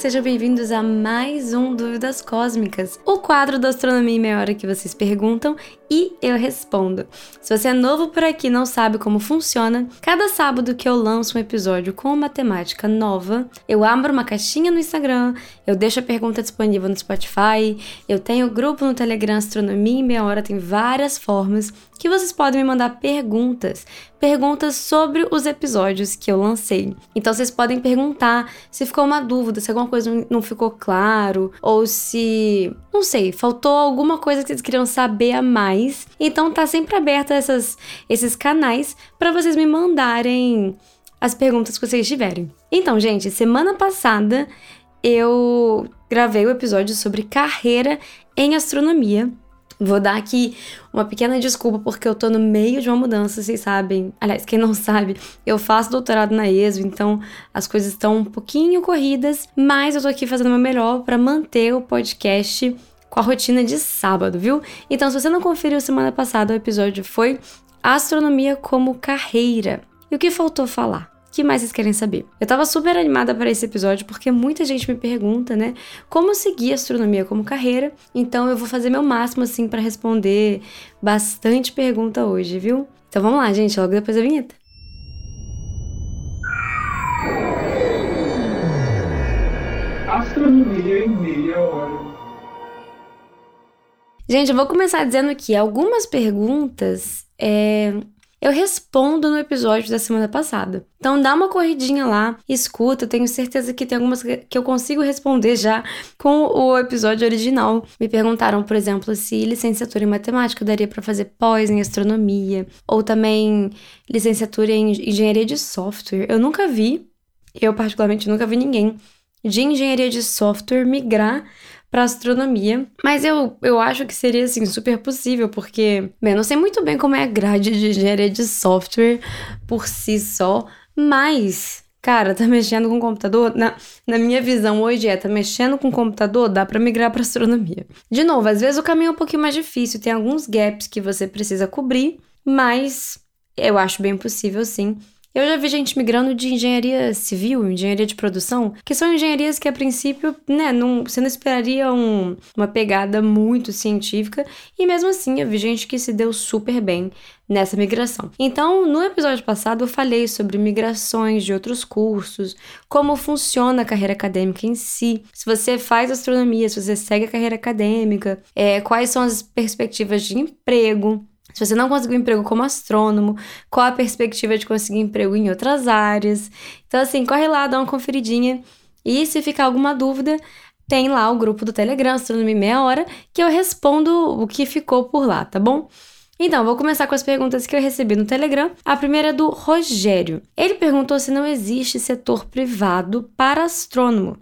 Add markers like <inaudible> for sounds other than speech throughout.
Sejam bem-vindos a mais um Dúvidas Cósmicas, o quadro da astronomia em meia hora que vocês perguntam e eu respondo. Se você é novo por aqui e não sabe como funciona, cada sábado que eu lanço um episódio com uma temática nova, eu abro uma caixinha no Instagram, eu deixo a pergunta disponível no Spotify, eu tenho grupo no Telegram Astronomia em meia hora, tem várias formas que vocês podem me mandar perguntas, perguntas sobre os episódios que eu lancei. Então vocês podem perguntar se ficou uma dúvida, se alguma coisa não ficou claro, ou se, não sei, faltou alguma coisa que vocês queriam saber a mais. Então tá sempre aberto essas, esses canais para vocês me mandarem as perguntas que vocês tiverem. Então, gente, semana passada eu gravei o um episódio sobre carreira em astronomia. Vou dar aqui uma pequena desculpa porque eu tô no meio de uma mudança, vocês sabem. Aliás, quem não <laughs> sabe, eu faço doutorado na ESO, então as coisas estão um pouquinho corridas, mas eu tô aqui fazendo o meu melhor para manter o podcast com a rotina de sábado, viu? Então, se você não conferiu semana passada, o episódio foi Astronomia como Carreira. E o que faltou falar? O que mais vocês querem saber? Eu tava super animada para esse episódio porque muita gente me pergunta, né, como seguir astronomia como carreira. Então eu vou fazer meu máximo assim para responder bastante pergunta hoje, viu? Então vamos lá, gente, logo depois da vinheta. Astronomia em meia hora. Gente, eu vou começar dizendo que algumas perguntas é, eu respondo no episódio da semana passada. Então dá uma corridinha lá, escuta, tenho certeza que tem algumas que eu consigo responder já com o episódio original. Me perguntaram, por exemplo, se licenciatura em matemática daria para fazer pós em astronomia, ou também licenciatura em engenharia de software. Eu nunca vi, eu particularmente nunca vi ninguém de engenharia de software migrar para astronomia, mas eu, eu acho que seria assim super possível, porque, bem, eu não sei muito bem como é a grade de engenharia de software por si só, mas Cara, tá mexendo com computador? Na, na minha visão hoje é, tá mexendo com computador, dá para migrar para astronomia. De novo, às vezes o caminho é um pouquinho mais difícil, tem alguns gaps que você precisa cobrir, mas eu acho bem possível sim. Eu já vi gente migrando de engenharia civil, engenharia de produção, que são engenharias que a princípio, né, não, você não esperaria um, uma pegada muito científica, e mesmo assim eu vi gente que se deu super bem nessa migração. Então, no episódio passado eu falei sobre migrações de outros cursos, como funciona a carreira acadêmica em si, se você faz astronomia, se você segue a carreira acadêmica, é, quais são as perspectivas de emprego, se você não conseguiu emprego como astrônomo, qual a perspectiva de conseguir emprego em outras áreas? Então, assim, corre lá, dá uma conferidinha. E se ficar alguma dúvida, tem lá o grupo do Telegram, Astronomia Meia Hora, que eu respondo o que ficou por lá, tá bom? Então, vou começar com as perguntas que eu recebi no Telegram. A primeira é do Rogério. Ele perguntou se não existe setor privado para astrônomo.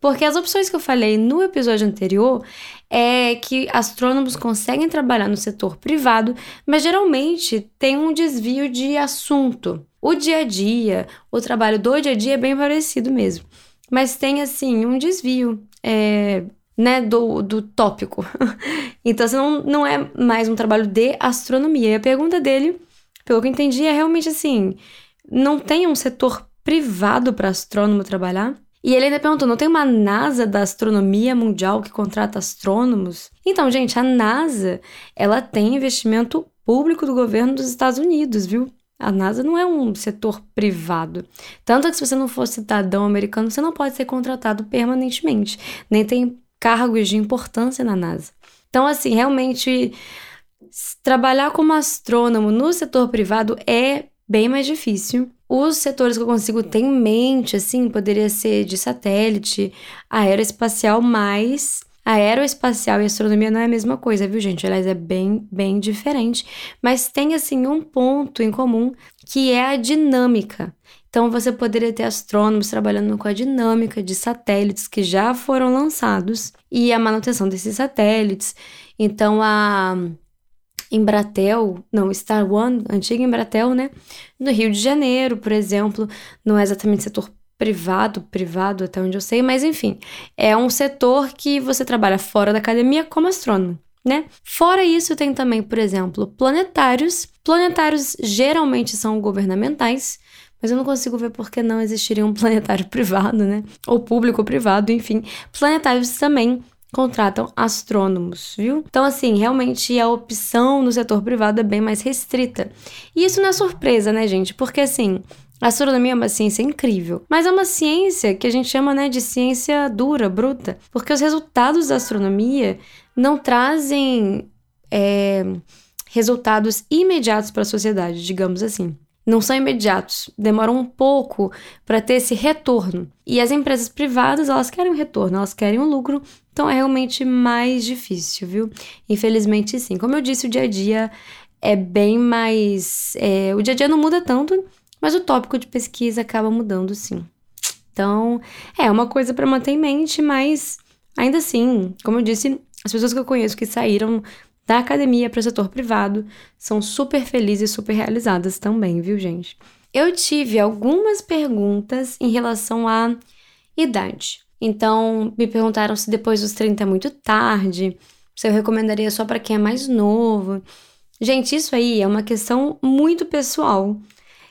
Porque as opções que eu falei no episódio anterior é que astrônomos conseguem trabalhar no setor privado, mas geralmente tem um desvio de assunto. O dia a dia, o trabalho do dia a dia é bem parecido mesmo. Mas tem, assim, um desvio, é, né, do, do tópico. <laughs> então, assim, não, não é mais um trabalho de astronomia. E a pergunta dele, pelo que eu entendi, é realmente assim: não tem um setor privado para astrônomo trabalhar? E ele ainda perguntou: não tem uma NASA da astronomia mundial que contrata astrônomos? Então, gente, a NASA ela tem investimento público do governo dos Estados Unidos, viu? A NASA não é um setor privado. Tanto que se você não for cidadão americano, você não pode ser contratado permanentemente, nem tem cargos de importância na NASA. Então, assim, realmente trabalhar como astrônomo no setor privado é bem mais difícil. Os setores que eu consigo ter em mente, assim, poderia ser de satélite, aeroespacial, mas aeroespacial e astronomia não é a mesma coisa, viu, gente? Aliás, é bem, bem diferente. Mas tem, assim, um ponto em comum que é a dinâmica. Então, você poderia ter astrônomos trabalhando com a dinâmica de satélites que já foram lançados e a manutenção desses satélites. Então, a Embratel, não, Star One, antiga Embratel, né? No Rio de Janeiro, por exemplo, não é exatamente setor privado, privado até onde eu sei, mas enfim, é um setor que você trabalha fora da academia como astrônomo. Né? Fora isso, tem também, por exemplo, planetários. Planetários geralmente são governamentais, mas eu não consigo ver por que não existiria um <laughs> planetário privado, né? Ou público ou privado, enfim. Planetários também contratam astrônomos, viu? Então, assim, realmente a opção no setor privado é bem mais restrita. E isso não é surpresa, né, gente? Porque, assim, a astronomia é uma ciência incrível, mas é uma ciência que a gente chama né, de ciência dura, bruta, porque os resultados da astronomia não trazem é, resultados imediatos para a sociedade, digamos assim não são imediatos, demoram um pouco para ter esse retorno. E as empresas privadas, elas querem um retorno, elas querem um lucro, então é realmente mais difícil, viu? Infelizmente, sim. Como eu disse, o dia a dia é bem mais. É, o dia a dia não muda tanto, mas o tópico de pesquisa acaba mudando, sim. Então, é uma coisa para manter em mente, mas ainda assim, como eu disse, as pessoas que eu conheço que saíram da academia para o setor privado são super felizes e super realizadas também, viu, gente? Eu tive algumas perguntas em relação à idade. Então, me perguntaram se depois dos 30 é muito tarde, se eu recomendaria só para quem é mais novo. Gente, isso aí é uma questão muito pessoal.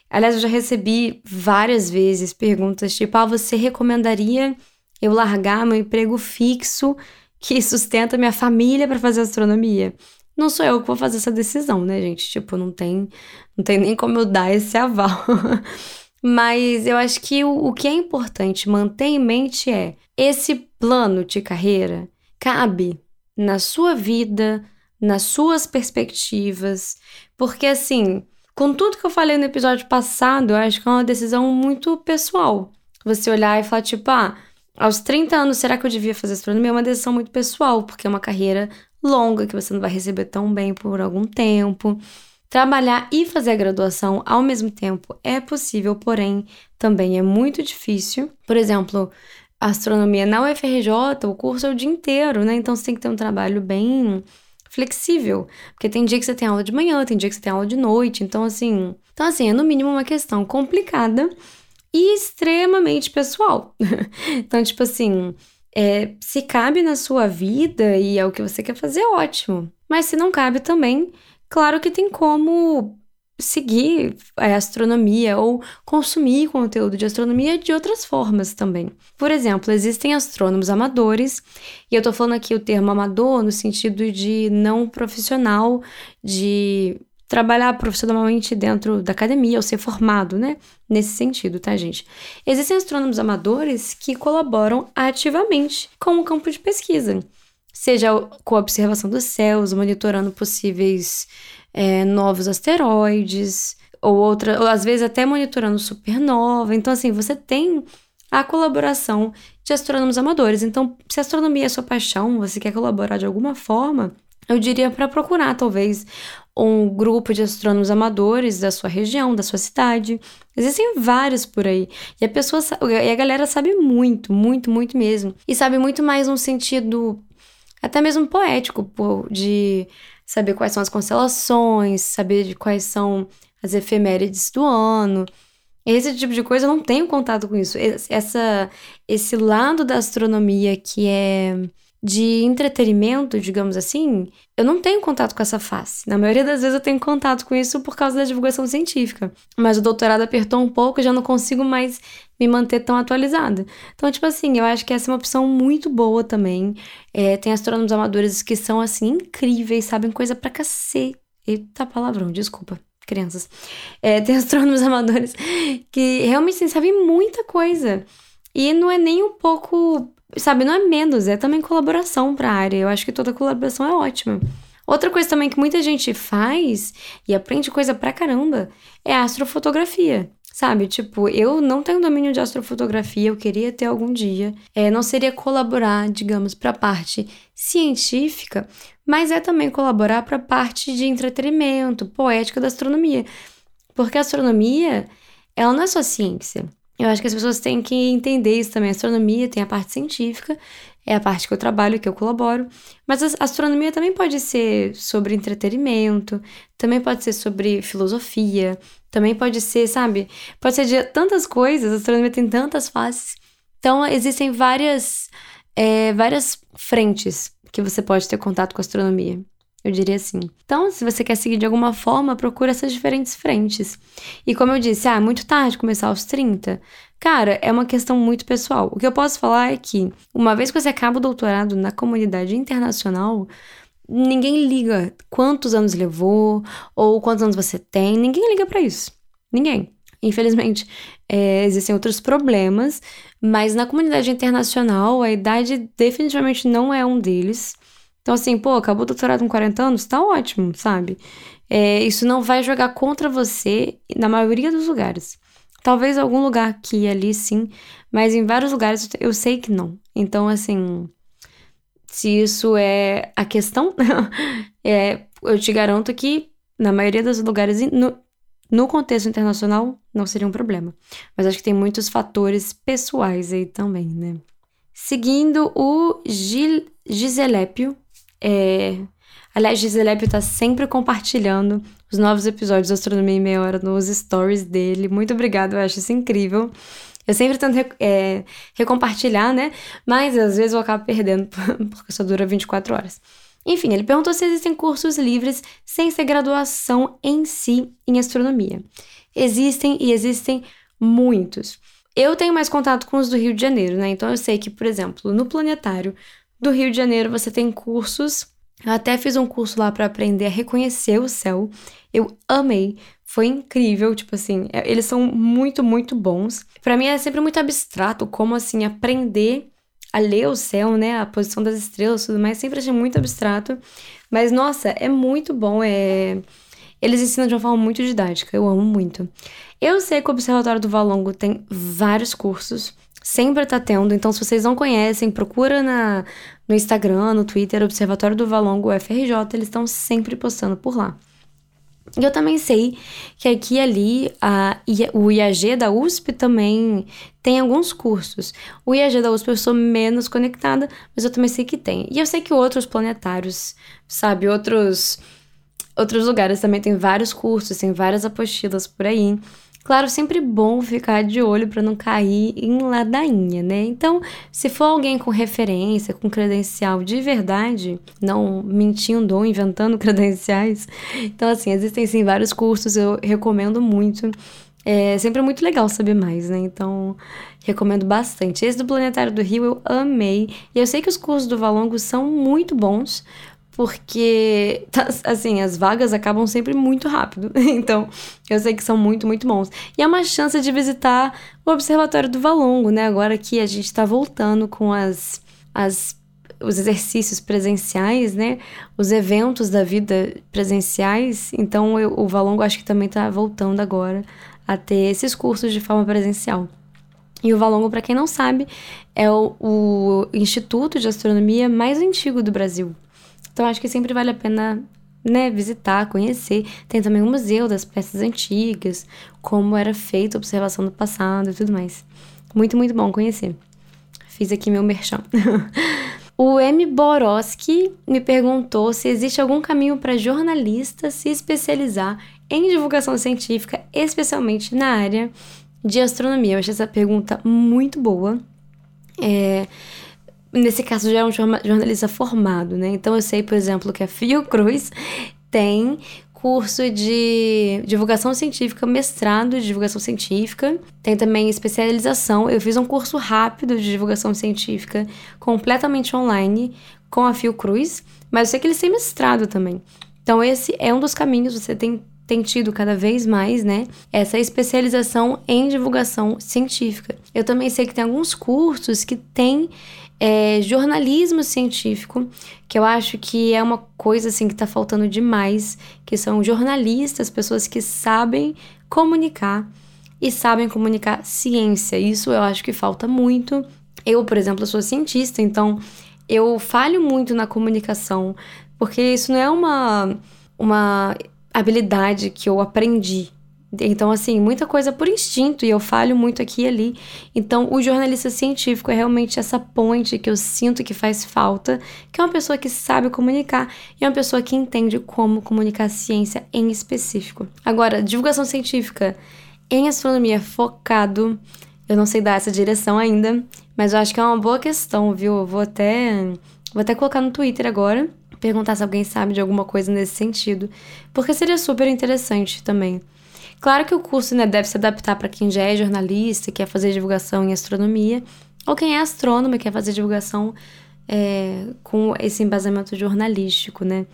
Aliás, eu já recebi várias vezes perguntas tipo: ah, você recomendaria eu largar meu emprego fixo que sustenta minha família para fazer astronomia. Não sou eu que vou fazer essa decisão, né, gente? Tipo, não tem, não tem nem como eu dar esse aval. <laughs> Mas eu acho que o, o que é importante manter em mente é esse plano de carreira cabe na sua vida, nas suas perspectivas, porque assim, com tudo que eu falei no episódio passado, eu acho que é uma decisão muito pessoal. Você olhar e falar, tipo, ah, aos 30 anos, será que eu devia fazer astronomia? É uma decisão muito pessoal, porque é uma carreira longa que você não vai receber tão bem por algum tempo. Trabalhar e fazer a graduação ao mesmo tempo é possível, porém também é muito difícil. Por exemplo, astronomia na UFRJ, o curso é o dia inteiro, né? Então você tem que ter um trabalho bem flexível, porque tem dia que você tem aula de manhã, tem dia que você tem aula de noite, então assim, então assim, é no mínimo uma questão complicada e extremamente pessoal. <laughs> então, tipo assim, é, se cabe na sua vida e é o que você quer fazer, ótimo. Mas se não cabe também, claro que tem como seguir a astronomia ou consumir conteúdo de astronomia de outras formas também. Por exemplo, existem astrônomos amadores, e eu tô falando aqui o termo amador no sentido de não profissional, de trabalhar profissionalmente dentro da academia ou ser formado, né? Nesse sentido, tá, gente? Existem astrônomos amadores que colaboram ativamente com o campo de pesquisa, seja com a observação dos céus, monitorando possíveis é, novos asteroides, ou outra, ou às vezes até monitorando supernova. Então, assim, você tem a colaboração de astrônomos amadores. Então, se a astronomia é sua paixão, você quer colaborar de alguma forma, eu diria para procurar, talvez, um grupo de astrônomos amadores da sua região, da sua cidade. Existem vários por aí. E a pessoa e a galera sabe muito, muito, muito mesmo. E sabe muito mais no sentido até mesmo poético, de saber quais são as constelações, saber de quais são as efemérides do ano. Esse tipo de coisa eu não tenho contato com isso. Essa, esse lado da astronomia que é de entretenimento, digamos assim, eu não tenho contato com essa face. Na maioria das vezes eu tenho contato com isso por causa da divulgação científica. Mas o doutorado apertou um pouco, eu já não consigo mais me manter tão atualizada. Então, tipo assim, eu acho que essa é uma opção muito boa também. É, tem astrônomos amadores que são, assim, incríveis, sabem coisa pra cacete. Eita palavrão, desculpa crianças. É, tem <laughs> astrônomos amadores que realmente assim, sabem muita coisa. E não é nem um pouco sabe, não é menos, é também colaboração para a área. Eu acho que toda colaboração é ótima. Outra coisa também que muita gente faz e aprende coisa pra caramba é astrofotografia. Sabe, tipo, eu não tenho domínio de astrofotografia, eu queria ter algum dia. É, não seria colaborar, digamos, para a parte científica, mas é também colaborar para a parte de entretenimento, poética da astronomia. Porque a astronomia, ela não é só ciência. Eu acho que as pessoas têm que entender isso também. A astronomia tem a parte científica é a parte que eu trabalho, que eu colaboro. Mas a astronomia também pode ser sobre entretenimento, também pode ser sobre filosofia, também pode ser, sabe? Pode ser de tantas coisas, a astronomia tem tantas faces. Então, existem várias, é, várias frentes que você pode ter contato com a astronomia. Eu diria assim. Então, se você quer seguir de alguma forma, procura essas diferentes frentes. E como eu disse, ah, muito tarde começar aos 30. Cara, é uma questão muito pessoal. O que eu posso falar é que, uma vez que você acaba o doutorado na comunidade internacional, ninguém liga quantos anos levou ou quantos anos você tem. Ninguém liga para isso. Ninguém. Infelizmente, é, existem outros problemas, mas na comunidade internacional a idade definitivamente não é um deles. Então, assim, pô, acabou o doutorado com 40 anos, tá ótimo, sabe? É, isso não vai jogar contra você na maioria dos lugares. Talvez algum lugar aqui e ali sim, mas em vários lugares eu sei que não. Então, assim, se isso é a questão, <laughs> é, eu te garanto que na maioria dos lugares, no, no contexto internacional, não seria um problema. Mas acho que tem muitos fatores pessoais aí também, né? Seguindo o Gil Giselépio, é... Aliás, Giselépio tá sempre compartilhando os novos episódios da Astronomia em Meia Hora nos stories dele. Muito obrigada, eu acho isso incrível. Eu sempre tento é, recompartilhar, né? Mas às vezes eu acabo perdendo, <laughs> porque só dura 24 horas. Enfim, ele perguntou se existem cursos livres sem ser graduação em si em astronomia. Existem e existem muitos. Eu tenho mais contato com os do Rio de Janeiro, né? Então eu sei que, por exemplo, no planetário do Rio de Janeiro você tem cursos. Eu até fiz um curso lá para aprender a reconhecer o céu. Eu amei, foi incrível, tipo assim, é, eles são muito, muito bons. Para mim é sempre muito abstrato como assim aprender a ler o céu, né, a posição das estrelas, tudo mais, sempre achei muito abstrato. Mas nossa, é muito bom, é eles ensinam de uma forma muito didática, eu amo muito. Eu sei que o Observatório do Valongo tem vários cursos sempre tá tendo. Então, se vocês não conhecem, procura na, no Instagram, no Twitter, Observatório do Valongo UFRJ, eles estão sempre postando por lá. E eu também sei que aqui e ali a, o IAG da USP também tem alguns cursos. O IAG da USP eu sou menos conectada, mas eu também sei que tem. E eu sei que outros planetários, sabe, outros outros lugares também tem vários cursos, tem várias apostilas por aí. Claro, sempre bom ficar de olho para não cair em ladainha, né? Então, se for alguém com referência, com credencial de verdade, não mentindo ou inventando <laughs> credenciais, então assim, existem sim vários cursos, eu recomendo muito. É sempre muito legal saber mais, né? Então, recomendo bastante. Esse do Planetário do Rio eu amei. E eu sei que os cursos do Valongo são muito bons, porque, tá, assim, as vagas acabam sempre muito rápido. <laughs> Então, eu sei que são muito, muito bons. E é uma chance de visitar o Observatório do Valongo, né? Agora que a gente está voltando com as, as, os exercícios presenciais, né? Os eventos da vida presenciais. Então, eu, o Valongo acho que também está voltando agora a ter esses cursos de forma presencial. E o Valongo, para quem não sabe, é o, o instituto de astronomia mais antigo do Brasil. Então acho que sempre vale a pena né, visitar, conhecer. Tem também o museu das peças antigas, como era feita a observação do passado e tudo mais. Muito, muito bom conhecer. Fiz aqui meu merchan. <laughs> o M. Borowski me perguntou se existe algum caminho para jornalista se especializar em divulgação científica, especialmente na área de astronomia. Eu achei essa pergunta muito boa. É, nesse caso já é um jornalista formado, né? Então eu sei, por exemplo, que a Fiocruz tem curso de divulgação científica, mestrado de divulgação científica, tem também especialização. Eu fiz um curso rápido de divulgação científica, completamente online, com a Fiocruz, mas eu sei que eles têm mestrado também. Então esse é um dos caminhos, você tem tem tido cada vez mais, né, essa especialização em divulgação científica. Eu também sei que tem alguns cursos que têm é, jornalismo científico, que eu acho que é uma coisa assim que está faltando demais, que são jornalistas, pessoas que sabem comunicar e sabem comunicar ciência. Isso eu acho que falta muito. Eu, por exemplo, sou cientista, então eu falho muito na comunicação, porque isso não é uma, uma habilidade que eu aprendi Então, assim, muita coisa por instinto e eu falho muito aqui e ali. Então, o jornalista científico é realmente essa ponte que eu sinto que faz falta, que é uma pessoa que sabe comunicar e é uma pessoa que entende como comunicar ciência em específico. Agora, divulgação científica em astronomia focado, eu não sei dar essa direção ainda, mas eu acho que é uma boa questão, viu? Eu vou até, vou até colocar no Twitter agora, perguntar se alguém sabe de alguma coisa nesse sentido, porque seria super interessante também. Claro que o curso né, deve se adaptar para quem já é jornalista, quer fazer divulgação em astronomia, ou quem é astrônomo e quer fazer divulgação é, com esse embasamento jornalístico, né?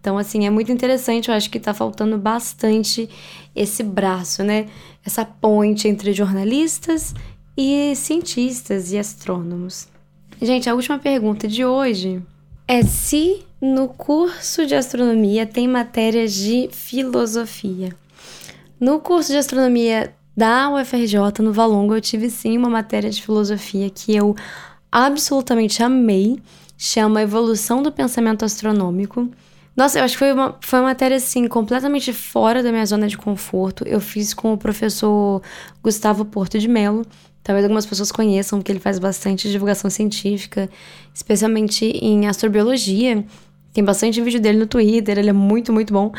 Então, assim, é muito interessante, eu acho que está faltando bastante esse braço, né? Essa ponte entre jornalistas e cientistas e astrônomos. Gente, a última pergunta de hoje é se no curso de astronomia tem matérias de filosofia. No curso de astronomia da UFRJ, no Valongo, eu tive sim uma matéria de filosofia que eu absolutamente amei. Chama Evolução do Pensamento Astronômico. Nossa, eu acho que foi uma, foi uma matéria, assim, completamente fora da minha zona de conforto. Eu fiz com o professor Gustavo Porto de Mello. Talvez algumas pessoas conheçam, porque ele faz bastante divulgação científica, especialmente em astrobiologia. Tem bastante vídeo dele no Twitter, ele é muito, muito bom.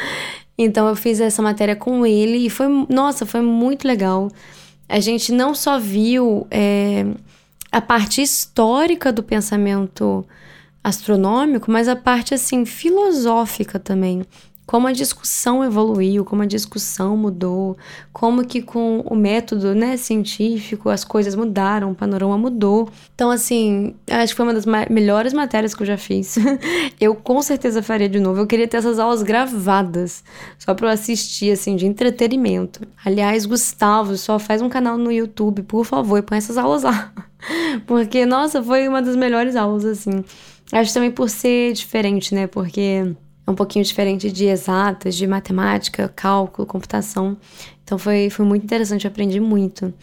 Então eu fiz essa matéria com ele e foi, nossa, foi muito legal. A gente não só viu é, a parte histórica do pensamento astronômico, mas a parte assim filosófica também como a discussão evoluiu, como a discussão mudou, como que com o método né, científico as coisas mudaram, o panorama mudou. Então, assim, acho que foi uma das melhores matérias que eu já fiz. <laughs> eu com certeza faria de novo. Eu queria ter essas aulas gravadas, só para eu assistir, assim, de entretenimento. Aliás, Gustavo, só faz um canal no YouTube, por favor, e põe essas aulas lá. <laughs> Porque, nossa, foi uma das melhores aulas, assim. Acho também por ser diferente, né? Porque é um pouquinho diferente de exatas, de matemática, cálculo, computação. Então foi, foi muito interessante, eu aprendi muito.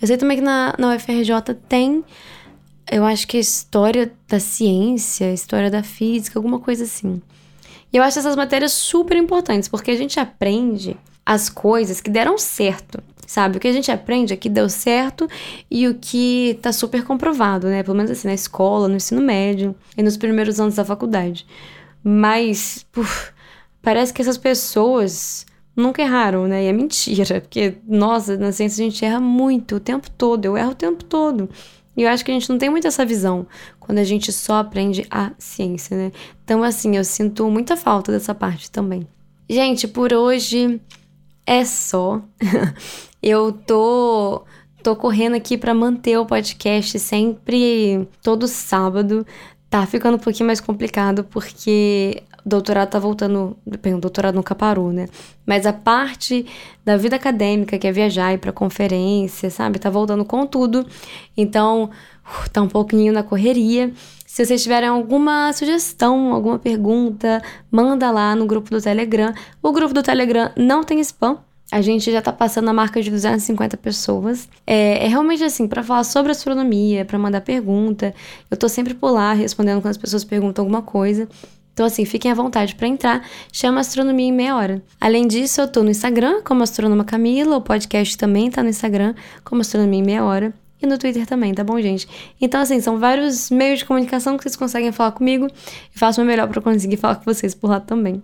Eu sei também que na, na UFRJ tem, eu acho que história da ciência, história da física, alguma coisa assim. E eu acho essas matérias super importantes, porque a gente aprende as coisas que deram certo, sabe? O que a gente aprende é que deu certo e o que tá super comprovado, né? Pelo menos assim, na escola, no ensino médio e nos primeiros anos da faculdade. Mas, parece que essas pessoas nunca erraram, né? E é mentira, porque, nossa, na ciência a gente erra muito o tempo todo, eu erro o tempo todo. E eu acho que a gente não tem muito essa visão quando a gente só aprende a ciência, né? Então, assim, eu sinto muita falta dessa parte também. Gente, por hoje é só. <laughs> eu tô tô correndo aqui para manter o podcast sempre todo sábado. Tá ficando um pouquinho mais complicado porque o doutorado tá voltando. Bem, o doutorado nunca parou, né? Mas a parte da vida acadêmica, que é viajar e ir pra conferência, sabe? Tá voltando com tudo. Então, uh, tá um pouquinho na correria. Se vocês tiverem alguma sugestão, alguma pergunta, manda lá no grupo do Telegram. O grupo do Telegram não tem spam. A gente já tá passando a marca de 250 pessoas. É, é realmente assim, para falar sobre astronomia, para mandar pergunta. Eu tô sempre por lá respondendo quando as pessoas perguntam alguma coisa. Então, assim, fiquem à vontade para entrar. Chama Astronomia em Meia Hora. Além disso, eu tô no Instagram como Astronoma Camila. O podcast também tá no Instagram como Astronomia em Meia Hora. E no Twitter também, tá bom, gente? Então, assim, são vários meios de comunicação que vocês conseguem falar comigo. E faço o melhor para conseguir falar com vocês por lá também.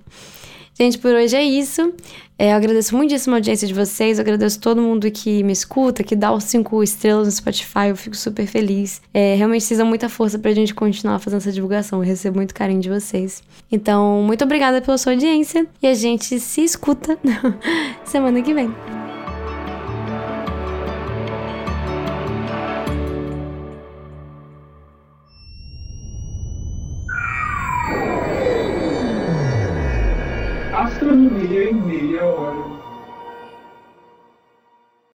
Gente, por hoje é isso. É, eu agradeço muitíssimo a audiência de vocês. Eu agradeço todo mundo que me escuta, que dá os cinco estrelas no Spotify. Eu fico super feliz. É, realmente dão muita força pra gente continuar fazendo essa divulgação. Eu recebo muito carinho de vocês. Então, muito obrigada pela sua audiência. E a gente se escuta <laughs> semana que vem.